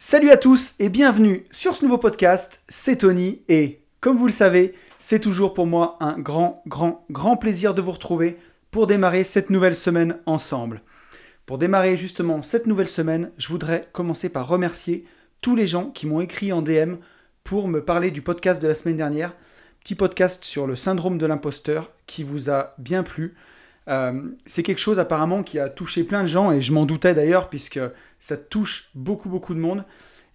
Salut à tous et bienvenue sur ce nouveau podcast, c'est Tony et comme vous le savez, c'est toujours pour moi un grand, grand, grand plaisir de vous retrouver pour démarrer cette nouvelle semaine ensemble. Pour démarrer justement cette nouvelle semaine, je voudrais commencer par remercier tous les gens qui m'ont écrit en DM pour me parler du podcast de la semaine dernière, petit podcast sur le syndrome de l'imposteur qui vous a bien plu. Euh, c'est quelque chose apparemment qui a touché plein de gens et je m'en doutais d'ailleurs puisque ça touche beaucoup beaucoup de monde.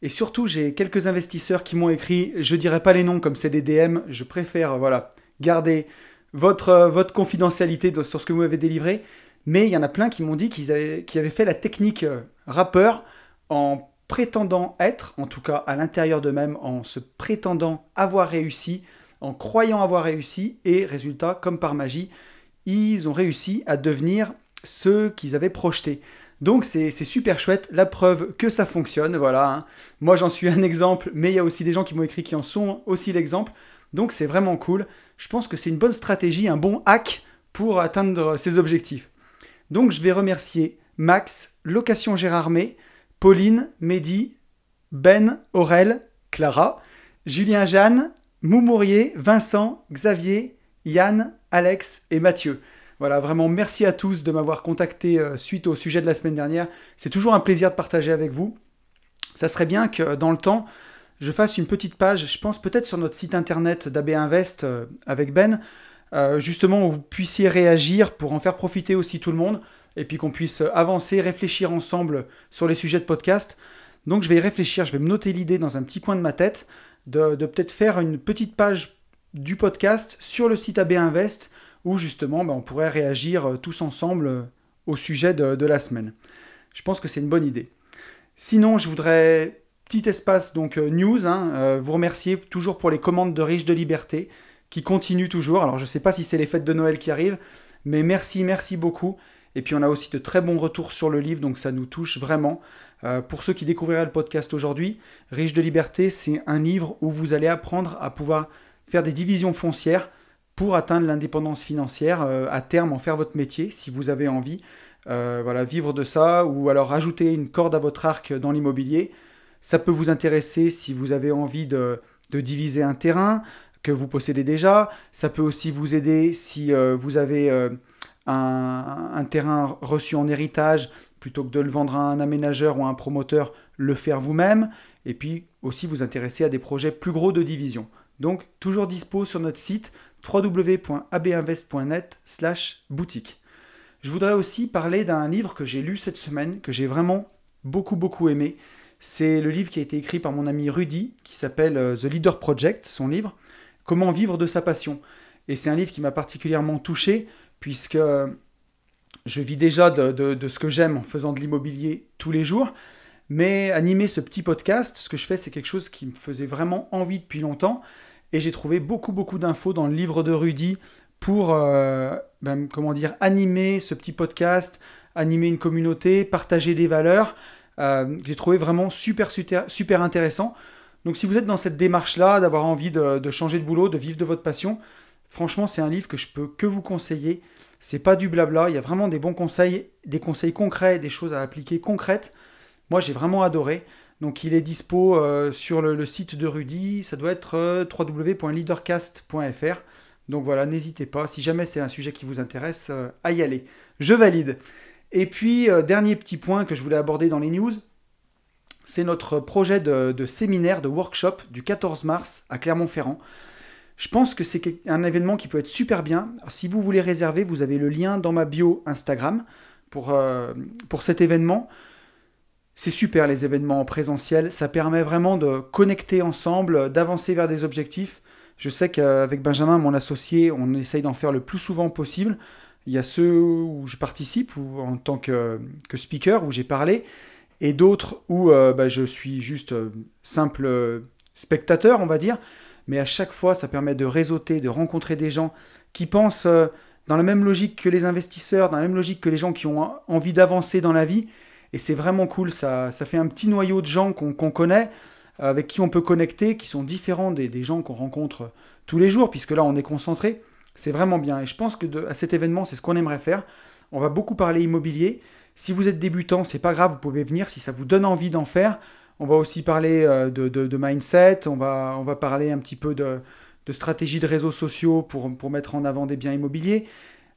Et surtout, j'ai quelques investisseurs qui m'ont écrit, je dirais pas les noms comme c'est des DM, je préfère voilà, garder votre, euh, votre confidentialité sur ce que vous m'avez délivré. Mais il y en a plein qui m'ont dit qu'ils avaient, avaient, fait la technique euh, rappeur en prétendant être, en tout cas à l'intérieur d'eux-mêmes, en se prétendant avoir réussi, en croyant avoir réussi, et résultat, comme par magie, ils ont réussi à devenir ceux qu'ils avaient projetés. Donc c'est super chouette, la preuve que ça fonctionne, voilà. Hein. Moi j'en suis un exemple, mais il y a aussi des gens qui m'ont écrit qui en sont aussi l'exemple. Donc c'est vraiment cool. Je pense que c'est une bonne stratégie, un bon hack pour atteindre ses objectifs. Donc je vais remercier Max, Location Gérardmer, Pauline, Mehdi, Ben, Aurel, Clara, Julien Jeanne, Moumourier, Vincent, Xavier, Yann, Alex et Mathieu. Voilà, vraiment merci à tous de m'avoir contacté euh, suite au sujet de la semaine dernière. C'est toujours un plaisir de partager avec vous. Ça serait bien que dans le temps, je fasse une petite page, je pense peut-être sur notre site internet d'AB Invest euh, avec Ben, euh, justement où vous puissiez réagir pour en faire profiter aussi tout le monde et puis qu'on puisse avancer, réfléchir ensemble sur les sujets de podcast. Donc je vais y réfléchir, je vais me noter l'idée dans un petit coin de ma tête de, de peut-être faire une petite page du podcast sur le site AB Invest où justement ben, on pourrait réagir euh, tous ensemble euh, au sujet de, la semaine. Je pense que c'est une bonne idée. Sinon, je voudrais, petit espace donc euh, news, hein, vous remercier toujours pour les commandes de Riches de Liberté qui continuent toujours. Alors je ne sais pas si c'est les fêtes de Noël qui arrivent, mais merci, merci beaucoup. Et puis on a aussi de très bons retours sur le livre, donc ça nous touche vraiment. pour ceux qui découvriraient le podcast aujourd'hui, Riche de Liberté, c'est un livre où vous allez apprendre à pouvoir faire des divisions foncières pour atteindre l'indépendance financière, euh, à terme en faire votre métier si vous avez envie. Euh, voilà, vivre de ça ou alors rajouter une corde à votre arc dans l'immobilier. Ça peut vous intéresser si vous avez envie de, diviser un terrain que vous possédez déjà. Ça peut aussi vous aider si euh, vous avez un, un, terrain reçu en héritage plutôt que de le vendre à un aménageur ou à un promoteur, le faire vous-même. Et puis aussi vous intéresser à des projets plus gros de division. Donc toujours dispo sur notre site www.abinvest.net boutique. Je voudrais aussi parler d'un livre que j'ai lu cette semaine, que j'ai vraiment beaucoup beaucoup aimé. C'est le livre qui a été écrit par mon ami Rudy, qui s'appelle euh, The Leader Project, son livre, Comment vivre de sa passion. Et c'est un livre qui m'a particulièrement touché, puisque je vis déjà de ce que j'aime en faisant de l'immobilier tous les jours. Mais animer ce petit podcast, ce que je fais, c'est quelque chose qui me faisait vraiment envie depuis longtemps. Et j'ai trouvé beaucoup, beaucoup d'infos dans le livre de Rudy pour, euh, ben, comment dire, animer ce petit podcast, animer une communauté, partager des valeurs. Euh, j'ai trouvé vraiment super, super, intéressant. Donc si vous êtes dans cette démarche-là, d'avoir envie de, changer de boulot, de vivre de votre passion, franchement, c'est un livre que je peux que vous conseiller. C'est pas du blabla, il y a vraiment des bons conseils, des conseils concrets, des choses à appliquer concrètes. Moi, j'ai vraiment adoré. Donc il est dispo euh, sur le, site de Rudy, ça doit être euh, www.leadercast.fr. Donc voilà, n'hésitez pas, si jamais c'est un sujet qui vous intéresse, euh, à y aller. Je valide. Et puis, dernier petit point que je voulais aborder dans les news, c'est notre projet de, séminaire, de workshop du 14 mars à Clermont-Ferrand. Je pense que c'est un événement qui peut être super bien. si vous voulez réserver, vous avez le lien dans ma bio Instagram pour, pour cet événement. C'est super les événements en présentiel, ça permet vraiment de connecter ensemble, d'avancer vers des objectifs. Je sais qu'avec Benjamin, mon associé, on essaye d'en faire le plus souvent possible. Il y a ceux où je participe en tant que, speaker, où j'ai parlé, et d'autres où euh, bah, je suis juste euh, simple spectateur, on va dire. Mais à chaque fois, ça permet de réseauter, de rencontrer des gens qui pensent euh, dans la même logique que les investisseurs, dans la même logique que les gens qui ont envie d'avancer dans la vie. Et c'est vraiment cool, ça, fait un petit noyau de gens qu'on connaît, avec qui on peut connecter, qui sont différents des, gens qu'on rencontre tous les jours, puisque là on est concentré. C'est vraiment bien. Et je pense que à cet événement, c'est ce qu'on aimerait faire. On va beaucoup parler immobilier. Si vous êtes débutant, c'est pas grave, vous pouvez venir si ça vous donne envie d'en faire. On va aussi parler de, mindset, on va, parler un petit peu de, stratégie de réseaux sociaux pour, pour mettre en avant des biens immobiliers.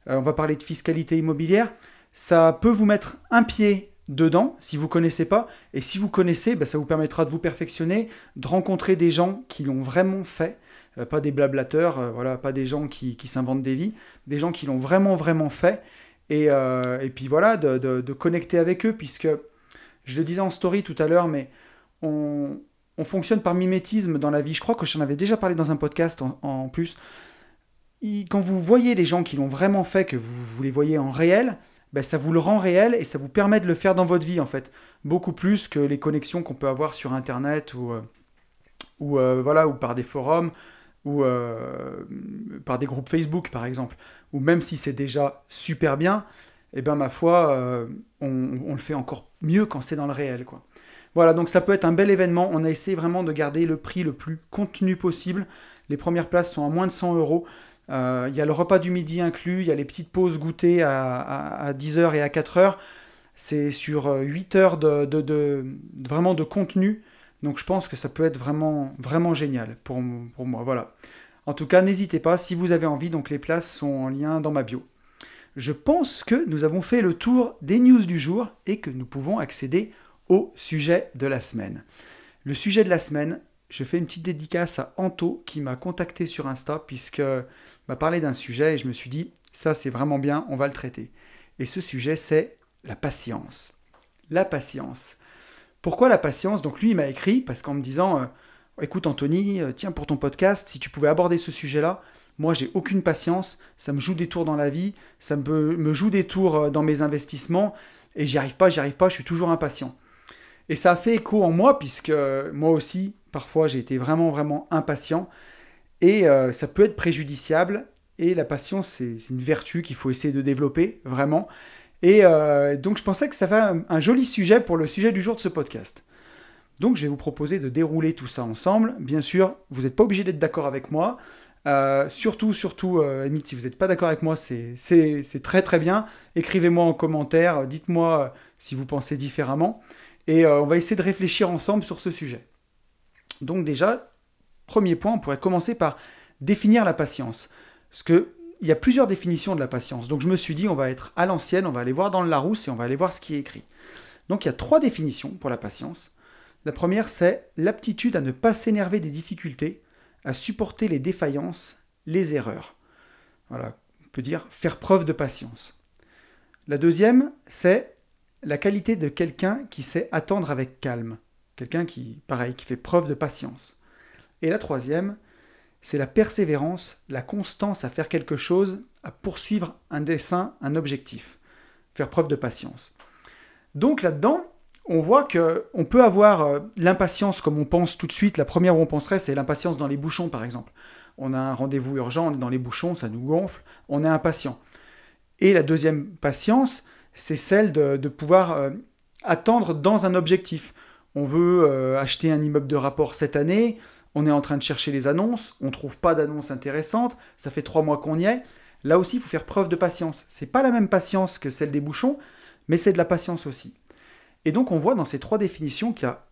on va parler de fiscalité immobilière. Ça peut vous mettre un pied dedans si vous connaissez pas. Et si vous connaissez, bah, ça vous permettra de vous perfectionner, de rencontrer des gens qui l'ont vraiment fait. Euh, pas des blablateurs, euh, voilà, pas des gens qui, s'inventent des vies, des gens qui l'ont vraiment, vraiment fait. Et, euh, et puis voilà, de, de, connecter avec eux, puisque je le disais en story tout à l'heure, mais on, on, fonctionne par mimétisme dans la vie. Je crois que j'en avais déjà parlé dans un podcast en, en plus. quand vous voyez les gens qui l'ont vraiment fait, que vous, vous les voyez en réel, ben, ça vous le rend réel et ça vous permet de le faire dans votre vie en fait. Beaucoup plus que les connexions qu'on peut avoir sur Internet ou, euh, ou, euh, voilà, ou par des forums ou euh, par des groupes Facebook par exemple. Ou même si c'est déjà super bien, et eh ben ma foi, on, on, le fait encore mieux quand c'est dans le réel. quoi. Voilà, donc ça peut être un bel événement. On a essayé vraiment de garder le prix le plus contenu possible. Les premières places sont à moins de 100 euros. Euh, il y a le repas du midi inclus, il y a les petites pauses goûtées à, 10h et à 4h. C'est sur 8 euh, heures de, vraiment de contenu. Donc je pense que ça peut être vraiment, génial pour, pour moi. Voilà. En tout cas, n'hésitez pas, si vous avez envie, donc les places sont en lien dans ma bio. Je pense que nous avons fait le tour des news du jour et que nous pouvons accéder au sujet de la semaine. Le sujet de la semaine, je fais une petite dédicace à Anto qui m'a contacté sur Insta puisque m'a parlé d'un sujet et je me suis dit ça c'est vraiment bien, on va le traiter. Et ce sujet c'est la patience. La patience. Pourquoi la patience? Donc lui il m'a écrit parce qu'en me disant euh, écoute Anthony, euh, tiens pour ton podcast, si tu pouvais aborder ce sujet-là, moi j'ai aucune patience, ça me joue des tours dans la vie, ça me, me joue des tours euh, dans mes investissements et j'y arrive pas, j'y arrive pas, je suis toujours impatient. Et ça a fait écho en moi, puisque moi aussi, parfois, j'ai été vraiment, vraiment impatient. Et euh, ça peut être préjudiciable. Et la patience, c'est une vertu qu'il faut essayer de développer, vraiment. Et euh, donc, je pensais que ça fait un, joli sujet pour le sujet du jour de ce podcast. Donc, je vais vous proposer de dérouler tout ça ensemble. Bien sûr, vous n'êtes pas obligé d'être d'accord avec moi. Euh, surtout, surtout, si vous n'êtes pas d'accord avec moi, c'est très très bien. Écrivez-moi en commentaire, dites-moi si vous pensez différemment. Et euh, on va essayer de réfléchir ensemble sur ce sujet. Donc déjà, premier point, on pourrait commencer par définir la patience. Parce qu'il y a plusieurs définitions de la patience. Donc je me suis dit, on va être à l'ancienne, on va aller voir dans le Larousse et on va aller voir ce qui est écrit. Donc il y a trois définitions pour la patience. La première, c'est l'aptitude à ne pas s'énerver des difficultés, à supporter les défaillances, les erreurs. Voilà, on peut dire faire preuve de patience. La deuxième, c'est la qualité de quelqu'un qui sait attendre avec calme. Quelqu'un qui, pareil, qui fait preuve de patience. Et la troisième, c'est la persévérance, la constance à faire quelque chose, à poursuivre un dessin, un objectif. Faire preuve de patience. Donc là-dedans, on voit que on peut avoir euh, l'impatience comme on pense tout de suite. La première où on penserait, c'est l'impatience dans les bouchons, par exemple. On a un rendez-vous urgent, on est dans les bouchons, ça nous gonfle, on est impatient. Et la deuxième patience, c'est celle de, pouvoir euh, attendre dans un objectif. On veut euh, acheter un immeuble de rapport cette année, on est en train de chercher les annonces, on ne trouve pas d'annonce intéressante, ça fait trois mois qu'on y est. Là aussi, il faut faire preuve de patience. C'est pas la même patience que celle des bouchons, mais c'est de la patience aussi. Et donc on voit dans ces trois définitions qu'il y a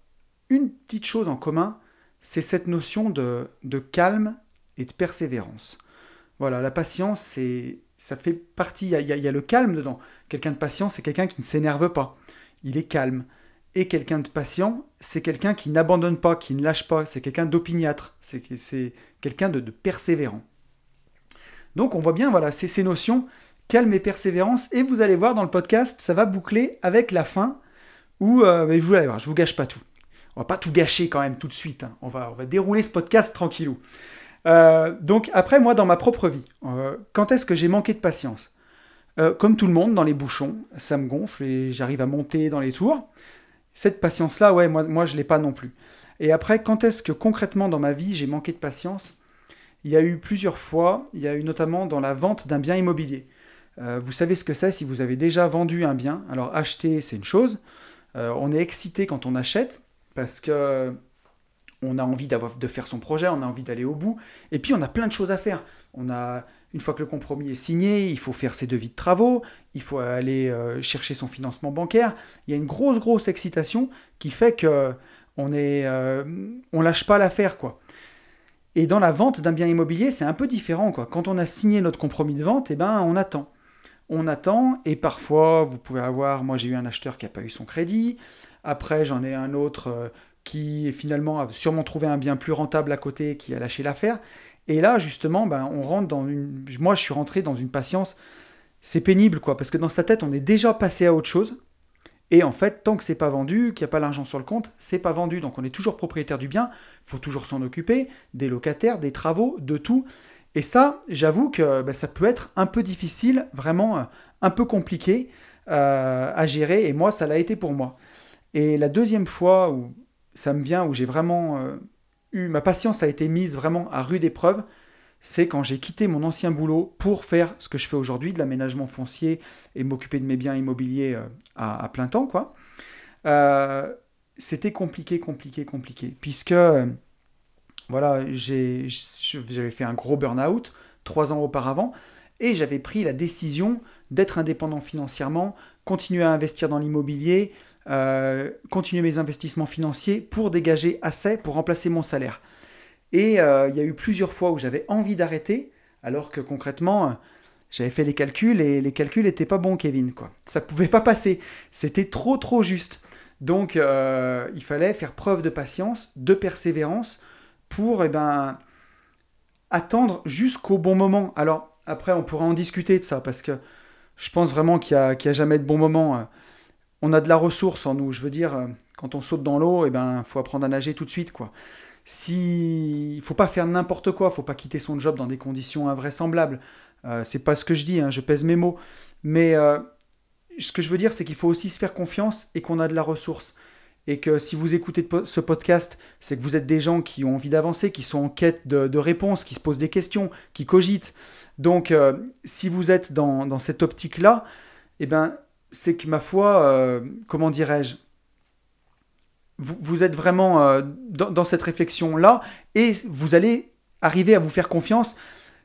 une petite chose en commun, c'est cette notion de, calme et de persévérance. Voilà, la patience, ça fait partie, il y, a le calme dedans. Quelqu'un de patient, c'est quelqu'un qui ne s'énerve pas. Il est calme. Et quelqu'un de patient, c'est quelqu'un qui n'abandonne pas, qui ne lâche pas. C'est quelqu'un d'opiniâtre. C'est quelqu'un de, persévérant. Donc on voit bien, voilà, c'est ces notions, calme et persévérance. Et vous allez voir dans le podcast, ça va boucler avec la fin, où, euh, mais vous allez voir, je vous gâche pas tout. On va pas tout gâcher quand même tout de suite. Hein. On, va, dérouler ce podcast tranquillou. Euh, donc après, moi, dans ma propre vie, euh, quand est-ce que j'ai manqué de patience? Comme tout le monde, dans les bouchons, ça me gonfle et j'arrive à monter dans les tours. Cette patience-là, ouais, moi, je ne l'ai pas non plus. Et après, quand est-ce que concrètement dans ma vie, j'ai manqué de patience? Il y a eu plusieurs fois, il y a eu notamment dans la vente d'un bien immobilier. vous savez ce que c'est si vous avez déjà vendu un bien? Alors acheter, c'est une chose. on est excité quand on achète parce que on a envie de faire son projet, on a envie d'aller au bout, et puis on a plein de choses à faire. On a, une fois que le compromis est signé, il faut faire ses devis de travaux, il faut aller euh, chercher son financement bancaire. Il y a une grosse, grosse excitation qui fait que On est, on lâche pas l'affaire, quoi. Et dans la vente d'un bien immobilier, c'est un peu différent. Quand on a signé notre compromis de vente, eh ben, on attend. On attend, et parfois, vous pouvez avoir, moi j'ai eu un acheteur qui n'a pas eu son crédit, après j'en ai un autre qui finalement a sûrement trouvé un bien plus rentable à côté, qui a lâché l'affaire. Et là, justement, ben, on rentre dans une. Moi, je suis rentré dans une patience. C'est pénible, quoi, parce que dans sa tête, on est déjà passé à autre chose. Et en fait, tant que c'est pas vendu, qu'il n'y a pas l'argent sur le compte, c'est pas vendu. Donc on est toujours propriétaire du bien, il faut toujours s'en occuper, des locataires, des travaux, de tout. Et ça, j'avoue que ben, ça peut être un peu difficile, vraiment euh, un peu compliqué euh, à gérer. Et moi, ça l'a été pour moi. Et la deuxième fois où ça me vient, où j'ai vraiment euh, ma patience a été mise vraiment à rude épreuve, c'est quand j'ai quitté mon ancien boulot pour faire ce que je fais aujourd'hui, de l'aménagement foncier et m'occuper de mes biens immobiliers euh, à, plein temps, quoi. Euh, c'était compliqué, compliqué, compliqué, puisque voilà, j'avais fait un gros burn-out trois ans auparavant et j'avais pris la décision d'être indépendant financièrement, continuer à investir dans l'immobilier, euh, continuer mes investissements financiers pour dégager assez pour remplacer mon salaire. Et euh, il y a eu plusieurs fois où j'avais envie d'arrêter, alors que concrètement, euh, j'avais fait les calculs et les calculs n'étaient pas bons, Kevin. Quoi. Ça pouvait pas passer. C'était trop, trop juste. Donc, il fallait faire preuve de patience, de persévérance pour eh ben, attendre jusqu'au bon moment. Alors, après, on pourra en discuter de ça parce que je pense vraiment qu'il n'y a, a, jamais de bon moment on a de la ressource en nous. Je veux dire, euh, quand on saute dans l'eau, il eh ben, faut apprendre à nager tout de suite, quoi. Si, il faut pas faire n'importe quoi, faut pas quitter son job dans des conditions invraisemblables. Euh, c'est pas ce que je dis, hein, je pèse mes mots. Mais euh, ce que je veux dire, c'est qu'il faut aussi se faire confiance et qu'on a de la ressource. Et que si vous écoutez ce podcast, c'est que vous êtes des gens qui ont envie d'avancer, qui sont en quête de, réponses, qui se posent des questions, qui cogitent. Donc, si vous êtes dans, dans cette optique-là, eh ben, c'est que ma foi, euh, comment dirais-je, vous, êtes vraiment euh, dans, cette réflexion-là et vous allez arriver à vous faire confiance.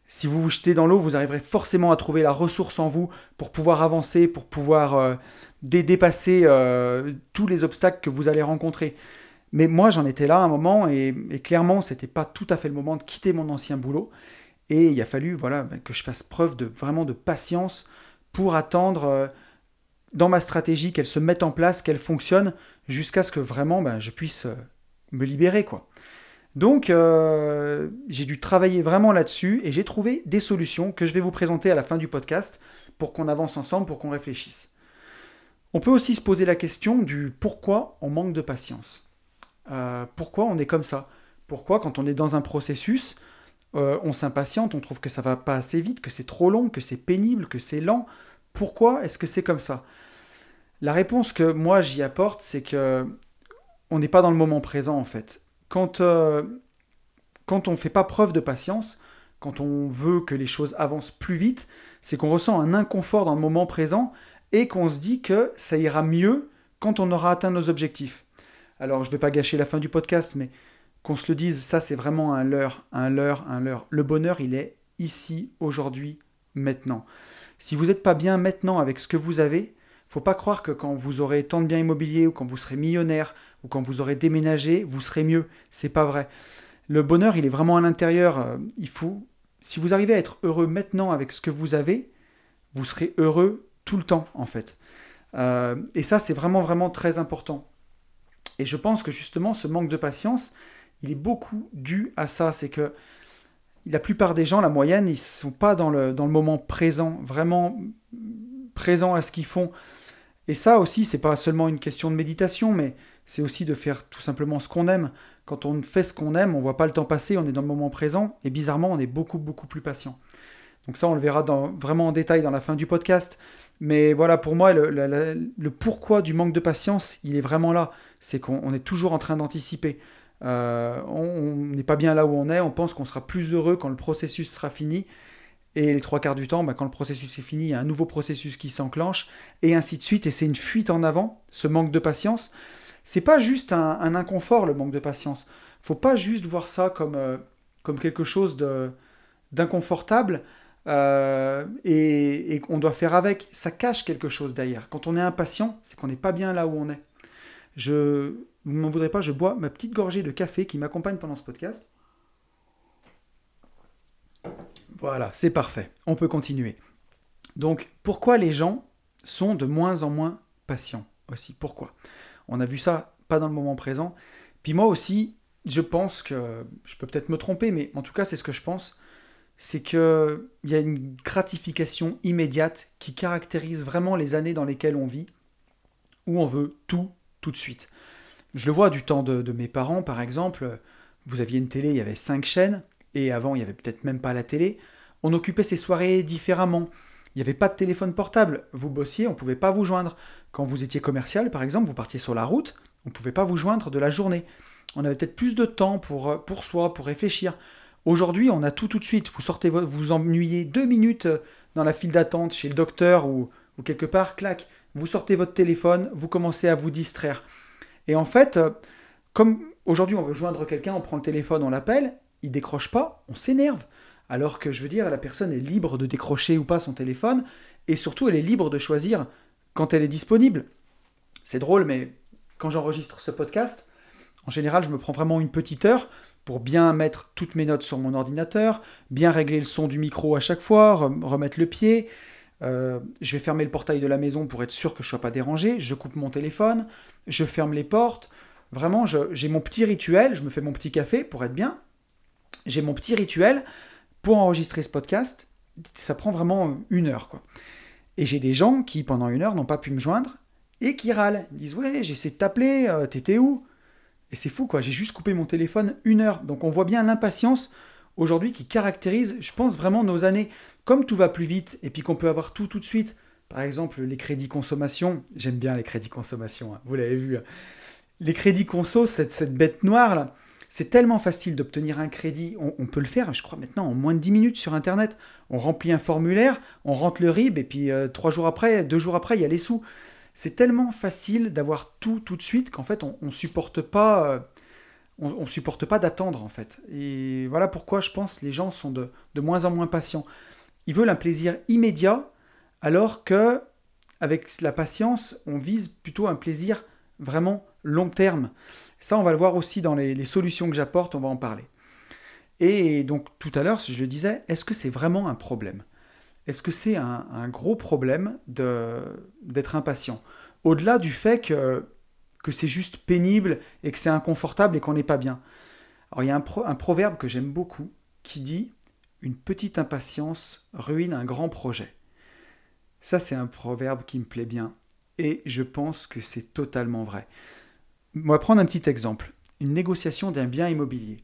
Si vous vous jetez dans l'eau, vous arriverez forcément à trouver la ressource en vous pour pouvoir avancer, pour pouvoir euh, dépasser tous les obstacles que vous allez rencontrer. Mais moi, j'en étais là à un moment et, et clairement, c'était pas tout à fait le moment de quitter mon ancien boulot. Et il a fallu voilà, que je fasse preuve de vraiment de patience pour attendre dans ma stratégie, qu'elle se mette en place, qu'elle fonctionne, jusqu'à ce que vraiment ben, je puisse euh, me libérer. quoi. Donc euh, j'ai dû travailler vraiment là-dessus et j'ai trouvé des solutions que je vais vous présenter à la fin du podcast pour qu'on avance ensemble, pour qu'on réfléchisse. On peut aussi se poser la question du pourquoi on manque de patience. Euh, pourquoi on est comme ça? Pourquoi quand on est dans un processus, on s'impatiente, on trouve que ça va pas assez vite, que c'est trop long, que c'est pénible, que c'est lent? Pourquoi est-ce que c'est comme ça? La réponse que moi j'y apporte, c'est que on n'est pas dans le moment présent en fait. Quand, euh, quand on ne fait pas preuve de patience, quand on veut que les choses avancent plus vite, c'est qu'on ressent un inconfort dans le moment présent et qu'on se dit que ça ira mieux quand on aura atteint nos objectifs. Alors je ne vais pas gâcher la fin du podcast, mais qu'on se le dise, ça c'est vraiment un leurre, un leurre, un leurre. Le bonheur, il est ici, aujourd'hui, maintenant. Si vous n'êtes pas bien maintenant avec ce que vous avez, faut pas croire que quand vous aurez tant de biens immobiliers ou quand vous serez millionnaire ou quand vous aurez déménagé, vous serez mieux. C'est pas vrai. Le bonheur, il est vraiment à l'intérieur. Euh, il faut, si vous arrivez à être heureux maintenant avec ce que vous avez, vous serez heureux tout le temps en fait. Euh, et ça, c'est vraiment vraiment très important. Et je pense que justement, ce manque de patience, il est beaucoup dû à ça. C'est que la plupart des gens, la moyenne, ils sont pas dans le, dans le moment présent, vraiment présent à ce qu'ils font. Et ça aussi, c'est pas seulement une question de méditation, mais c'est aussi de faire tout simplement ce qu'on aime. Quand on fait ce qu'on aime, on voit pas le temps passer, on est dans le moment présent, et bizarrement, on est beaucoup, beaucoup plus patient. Donc ça, on le verra dans, vraiment en détail dans la fin du podcast. Mais voilà, pour moi, le, pourquoi du manque de patience, il est vraiment là. C'est qu'on est toujours en train d'anticiper. Euh, on n'est pas bien là où on est, on pense qu'on sera plus heureux quand le processus sera fini. Et les trois quarts du temps, bah, quand le processus est fini, il y a un nouveau processus qui s'enclenche, et ainsi de suite. Et c'est une fuite en avant, ce manque de patience. C'est pas juste un, inconfort, le manque de patience. Faut pas juste voir ça comme, euh, comme quelque chose d'inconfortable euh, et, qu'on doit faire avec. Ça cache quelque chose derrière. Quand on est impatient, c'est qu'on n'est pas bien là où on est. Je, vous ne m'en voudrez pas, je bois ma petite gorgée de café qui m'accompagne pendant ce podcast. Voilà, c'est parfait. On peut continuer. Donc, pourquoi les gens sont de moins en moins patients aussi? Pourquoi? On a vu ça pas dans le moment présent. Puis moi aussi, je pense que, je peux peut-être me tromper, mais en tout cas, c'est ce que je pense, c'est qu'il y a une gratification immédiate qui caractérise vraiment les années dans lesquelles on vit, où on veut tout, tout de suite. Je le vois du temps de, mes parents, par exemple. Vous aviez une télé, il y avait cinq chaînes, et avant, il n'y avait peut-être même pas la télé. On occupait ses soirées différemment. Il n'y avait pas de téléphone portable. Vous bossiez, on ne pouvait pas vous joindre. Quand vous étiez commercial, par exemple, vous partiez sur la route, on ne pouvait pas vous joindre de la journée. On avait peut-être plus de temps pour, euh, pour soi, pour réfléchir. Aujourd'hui, on a tout tout de suite. Vous sortez, vous ennuyez deux minutes euh, dans la file d'attente chez le docteur ou, ou, quelque part, clac, vous sortez votre téléphone, vous commencez à vous distraire. Et en fait, euh, comme aujourd'hui on veut joindre quelqu'un, on prend le téléphone, on l'appelle, il décroche pas, on s'énerve. Alors que je veux dire, la personne est libre de décrocher ou pas son téléphone, et surtout elle est libre de choisir quand elle est disponible. C'est drôle, mais quand j'enregistre ce podcast, en général, je me prends vraiment une petite heure pour bien mettre toutes mes notes sur mon ordinateur, bien régler le son du micro à chaque fois, remettre le pied. Euh, je vais fermer le portail de la maison pour être sûr que je ne sois pas dérangé. Je coupe mon téléphone, je ferme les portes. Vraiment, j'ai mon petit rituel, je me fais mon petit café pour être bien. J'ai mon petit rituel pour enregistrer ce podcast. Ça prend vraiment une heure. Et j'ai des gens qui, pendant une heure, n'ont pas pu me joindre et qui râlent. Ils disent Ouais, j'ai essayé de t'appeler, euh, t'étais où? Et c'est fou, quoi. J'ai juste coupé mon téléphone une heure. Donc on voit bien l'impatience aujourd'hui qui caractérise, je pense, vraiment nos années. Comme tout va plus vite et puis qu'on peut avoir tout tout de suite. Par exemple, les crédits consommation. J'aime bien les crédits consommation, hein. vous l'avez vu. Hein. Les crédits conso, cette, cette bête noire là. C'est tellement facile d'obtenir un crédit, on, peut le faire, je crois maintenant, en moins de 10 minutes sur Internet. On remplit un formulaire, on rentre le RIB, et puis euh, trois jours après, deux jours après, il y a les sous. C'est tellement facile d'avoir tout tout de suite qu'en fait, on ne supporte pas... Euh, on, supporte pas d'attendre en fait. Et voilà pourquoi je pense les gens sont de, de moins en moins patients. Ils veulent un plaisir immédiat, alors que avec la patience, on vise plutôt un plaisir vraiment long terme. Ça, on va le voir aussi dans les, solutions que j'apporte, on va en parler. Et donc tout à l'heure, je le disais, est-ce que c'est vraiment un problème? Est-ce que c'est un, gros problème d'être impatient? Au-delà du fait que, c'est juste pénible et que c'est inconfortable et qu'on n'est pas bien. Alors il y a un proverbe que j'aime beaucoup qui dit Une petite impatience ruine un grand projet. Ça, c'est un proverbe qui me plaît bien. Et je pense que c'est totalement vrai. On va prendre un petit exemple. Une négociation d'un bien immobilier.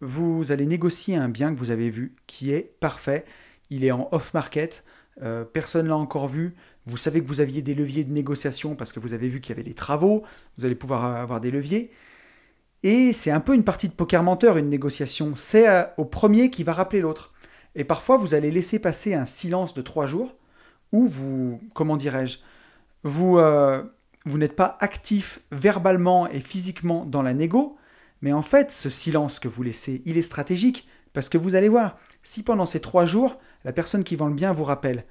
Vous allez négocier un bien que vous avez vu qui est parfait. Il est en off-market. Euh, personne ne l'a encore vu. Vous savez que vous aviez des leviers de négociation parce que vous avez vu qu'il y avait des travaux. Vous allez pouvoir avoir des leviers. Et c'est un peu une partie de poker menteur, une négociation. C'est euh, au premier qui va rappeler l'autre. Et parfois, vous allez laisser passer un silence de trois jours où vous, comment dirais-je, vous, euh, vous n'êtes pas actif verbalement et physiquement dans la négo, mais en fait, ce silence que vous laissez, il est stratégique, parce que vous allez voir, si pendant ces trois jours, la personne qui vend le bien vous rappelle,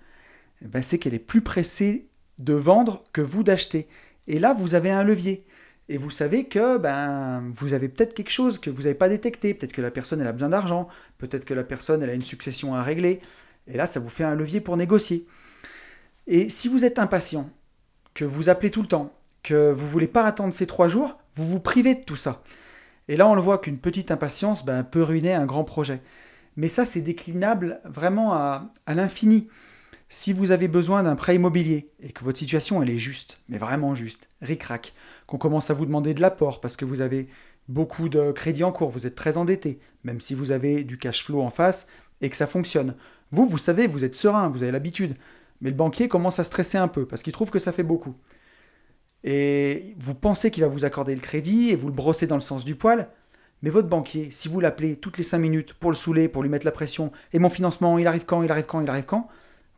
eh ben c'est qu'elle est plus pressée de vendre que vous d'acheter. Et là, vous avez un levier. Et vous savez que ben, vous avez peut-être quelque chose que vous n'avez pas détecté. Peut-être que la personne elle a besoin d'argent. Peut-être que la personne elle a une succession à régler. Et là, ça vous fait un levier pour négocier. Et si vous êtes impatient, que vous appelez tout le temps, que vous voulez pas attendre ces trois jours, vous vous privez de tout ça. Et là, on le voit qu'une petite impatience ben, peut ruiner un grand projet. Mais ça, c'est déclinable vraiment à, l'infini. Si vous avez besoin d'un prêt immobilier et que votre situation elle est juste, mais vraiment juste, ric-rac, qu'on commence à vous demander de l'apport parce que vous avez beaucoup de crédit en cours, vous êtes très endetté, même si vous avez du cash flow en face et que ça fonctionne. Vous, vous savez, vous êtes serein, vous avez l'habitude. Mais le banquier commence à stresser un peu parce qu'il trouve que ça fait beaucoup. Et vous pensez qu'il va vous accorder le crédit et vous le brossez dans le sens du poil. Mais votre banquier, si vous l'appelez toutes les 5 minutes pour le saouler, pour lui mettre la pression, et mon financement, il arrive quand, il arrive quand, il arrive quand,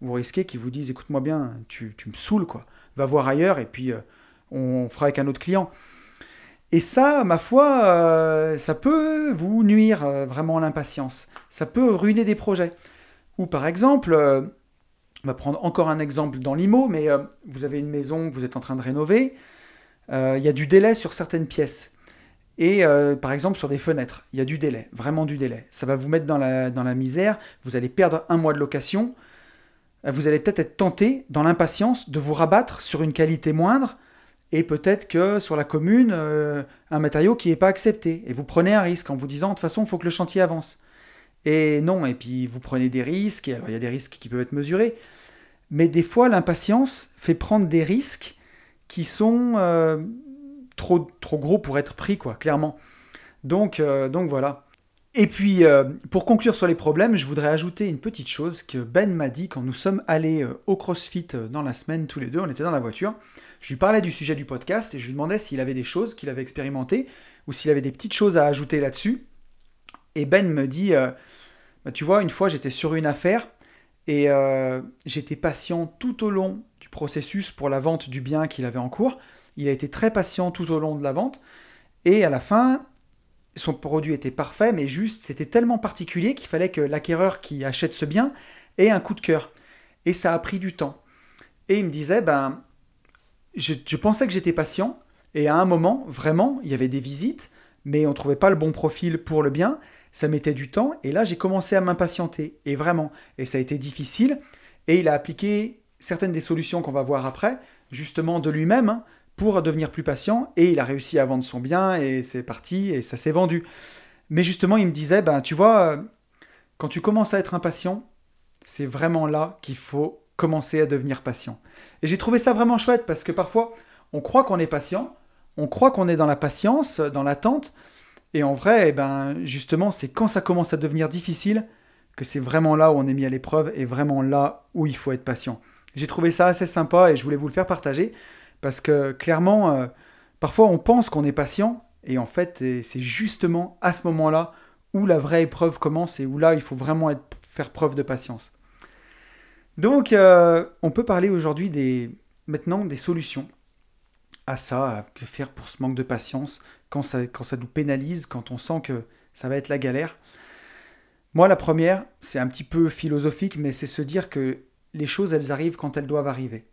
vous risquez qu'il vous dise écoute-moi bien, tu, me saoules, quoi. Va voir ailleurs et puis euh, on fera avec un autre client. Et ça, ma foi, euh, ça peut vous nuire euh, vraiment l'impatience. Ça peut ruiner des projets. Ou par exemple, on va prendre encore un exemple dans l'IMO, mais euh, vous avez une maison que vous êtes en train de rénover. Euh, il y a du délai sur certaines pièces. Et euh, par exemple sur des fenêtres, il y a du délai, vraiment du délai. Ça va vous mettre dans la, dans la misère, vous allez perdre un mois de location, vous allez peut-être être tenté dans l'impatience de vous rabattre sur une qualité moindre et peut-être que sur la commune, un matériau qui n'est pas accepté. Et vous prenez un risque en vous disant de toute façon, il faut que le chantier avance. Et non, et puis vous prenez des risques, et alors il y a des risques qui peuvent être mesurés, mais des fois l'impatience fait prendre des risques qui sont euh, trop, trop gros pour être pris, quoi, clairement. Donc, euh, donc voilà. Et puis, euh, pour conclure sur les problèmes, je voudrais ajouter une petite chose que Ben m'a dit quand nous sommes allés au CrossFit dans la semaine, tous les deux, on était dans la voiture. Je lui parlais du sujet du podcast et je lui demandais s'il avait des choses qu'il avait expérimentées ou s'il avait des petites choses à ajouter là-dessus. Et Ben me dit, bah, tu vois, une fois j'étais sur une affaire et euh, j'étais patient tout au long du processus pour la vente du bien qu'il avait en cours. Il a été très patient tout au long de la vente. Et à la fin, son produit était parfait, mais juste, c'était tellement particulier qu'il fallait que l'acquéreur qui achète ce bien ait un coup de cœur. Et ça a pris du temps. Et il me disait, ben, je, je pensais que j'étais patient. Et à un moment, vraiment, il y avait des visites, mais on ne trouvait pas le bon profil pour le bien ça mettait du temps, et là j'ai commencé à m'impatienter, et vraiment, et ça a été difficile, et il a appliqué certaines des solutions qu'on va voir après, justement de lui-même, hein, pour devenir plus patient, et il a réussi à vendre son bien, et c'est parti, et ça s'est vendu. Mais justement, il me disait, ben tu vois, quand tu commences à être impatient, c'est vraiment là qu'il faut commencer à devenir patient. Et j'ai trouvé ça vraiment chouette, parce que parfois, on croit qu'on est patient, on croit qu'on est dans la patience, dans l'attente, et en vrai, eh ben, justement, c'est quand ça commence à devenir difficile que c'est vraiment là où on est mis à l'épreuve et vraiment là où il faut être patient. J'ai trouvé ça assez sympa et je voulais vous le faire partager parce que clairement, euh, parfois on pense qu'on est patient et en fait, c'est justement à ce moment-là où la vraie épreuve commence et où là, il faut vraiment faire preuve de patience. Donc, euh, on peut parler aujourd'hui des, maintenant des solutions à ça, à que faire pour ce manque de patience, quand ça, quand ça nous pénalise, quand on sent que ça va être la galère. Moi, la première, c'est un petit peu philosophique, mais c'est se dire que les choses, elles arrivent quand elles doivent arriver.